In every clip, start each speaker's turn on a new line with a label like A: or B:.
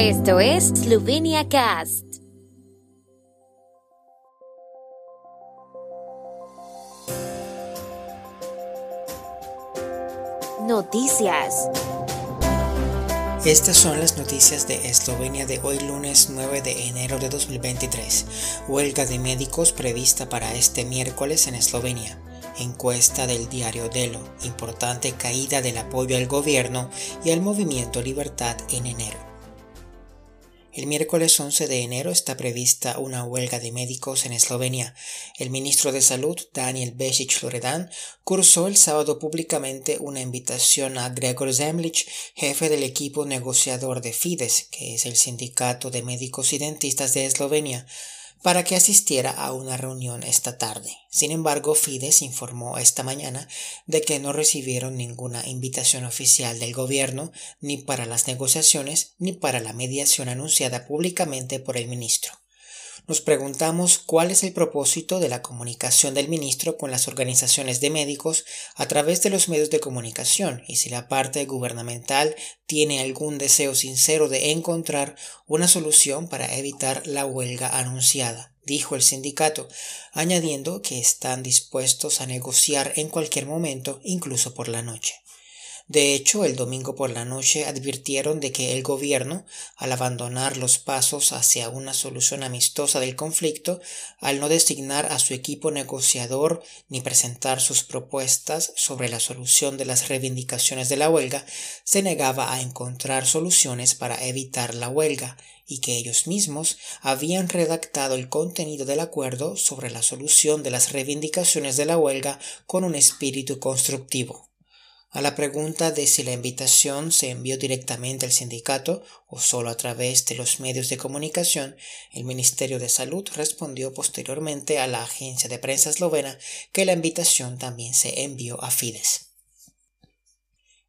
A: Esto es Slovenia Cast. Noticias.
B: Estas son las noticias de Eslovenia de hoy lunes 9 de enero de 2023. Huelga de médicos prevista para este miércoles en Eslovenia. Encuesta del diario Delo. Importante caída del apoyo al gobierno y al movimiento Libertad en enero. El miércoles 11 de enero está prevista una huelga de médicos en Eslovenia. El ministro de Salud, Daniel Besic Loredan, cursó el sábado públicamente una invitación a Gregor Zemlich, jefe del equipo negociador de Fides, que es el sindicato de médicos y dentistas de Eslovenia, para que asistiera a una reunión esta tarde. Sin embargo, Fides informó esta mañana de que no recibieron ninguna invitación oficial del gobierno ni para las negociaciones ni para la mediación anunciada públicamente por el ministro. Nos preguntamos cuál es el propósito de la comunicación del ministro con las organizaciones de médicos a través de los medios de comunicación y si la parte gubernamental tiene algún deseo sincero de encontrar una solución para evitar la huelga anunciada dijo el sindicato, añadiendo que están dispuestos a negociar en cualquier momento, incluso por la noche. De hecho, el domingo por la noche advirtieron de que el gobierno, al abandonar los pasos hacia una solución amistosa del conflicto, al no designar a su equipo negociador ni presentar sus propuestas sobre la solución de las reivindicaciones de la huelga, se negaba a encontrar soluciones para evitar la huelga y que ellos mismos habían redactado el contenido del acuerdo sobre la solución de las reivindicaciones de la huelga con un espíritu constructivo. A la pregunta de si la invitación se envió directamente al sindicato o solo a través de los medios de comunicación, el Ministerio de Salud respondió posteriormente a la agencia de prensa eslovena que la invitación también se envió a Fides.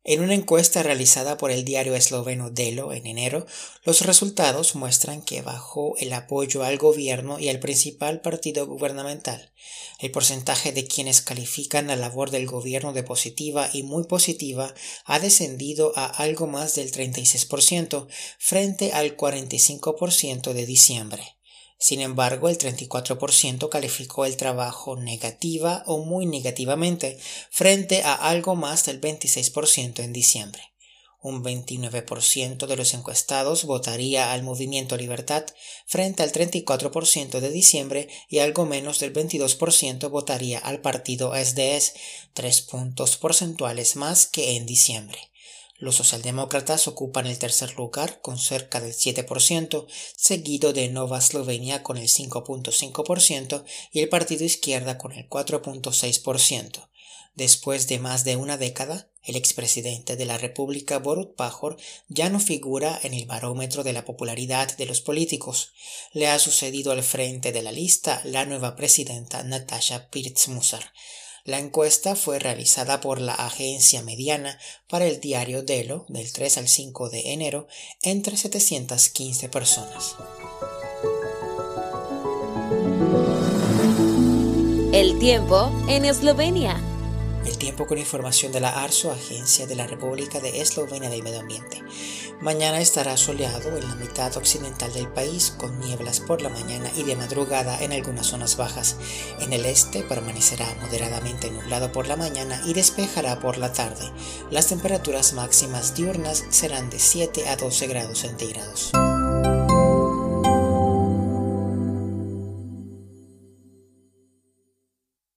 B: En una encuesta realizada por el diario esloveno Delo en enero, los resultados muestran que bajó el apoyo al gobierno y al principal partido gubernamental. El porcentaje de quienes califican la labor del gobierno de positiva y muy positiva ha descendido a algo más del 36% frente al 45% de diciembre. Sin embargo, el 34% calificó el trabajo negativa o muy negativamente, frente a algo más del 26% en diciembre. Un 29% de los encuestados votaría al Movimiento Libertad frente al 34% de diciembre y algo menos del 22% votaría al partido SDS, tres puntos porcentuales más que en diciembre. Los socialdemócratas ocupan el tercer lugar con cerca del 7%, seguido de Nova Eslovenia con el 5.5% y el Partido Izquierda con el 4.6%. Después de más de una década, el expresidente de la República Borut Pajor ya no figura en el barómetro de la popularidad de los políticos. Le ha sucedido al frente de la lista la nueva presidenta Natasha Pirtzmusar. La encuesta fue realizada por la agencia mediana para el diario Delo del 3 al 5 de enero entre 715 personas.
A: El tiempo en Eslovenia.
B: El tiempo con información de la ARSO, Agencia de la República de Eslovenia del Medio Ambiente. Mañana estará soleado en la mitad occidental del país con nieblas por la mañana y de madrugada en algunas zonas bajas. En el este permanecerá moderadamente nublado por la mañana y despejará por la tarde. Las temperaturas máximas diurnas serán de 7 a 12 grados centígrados.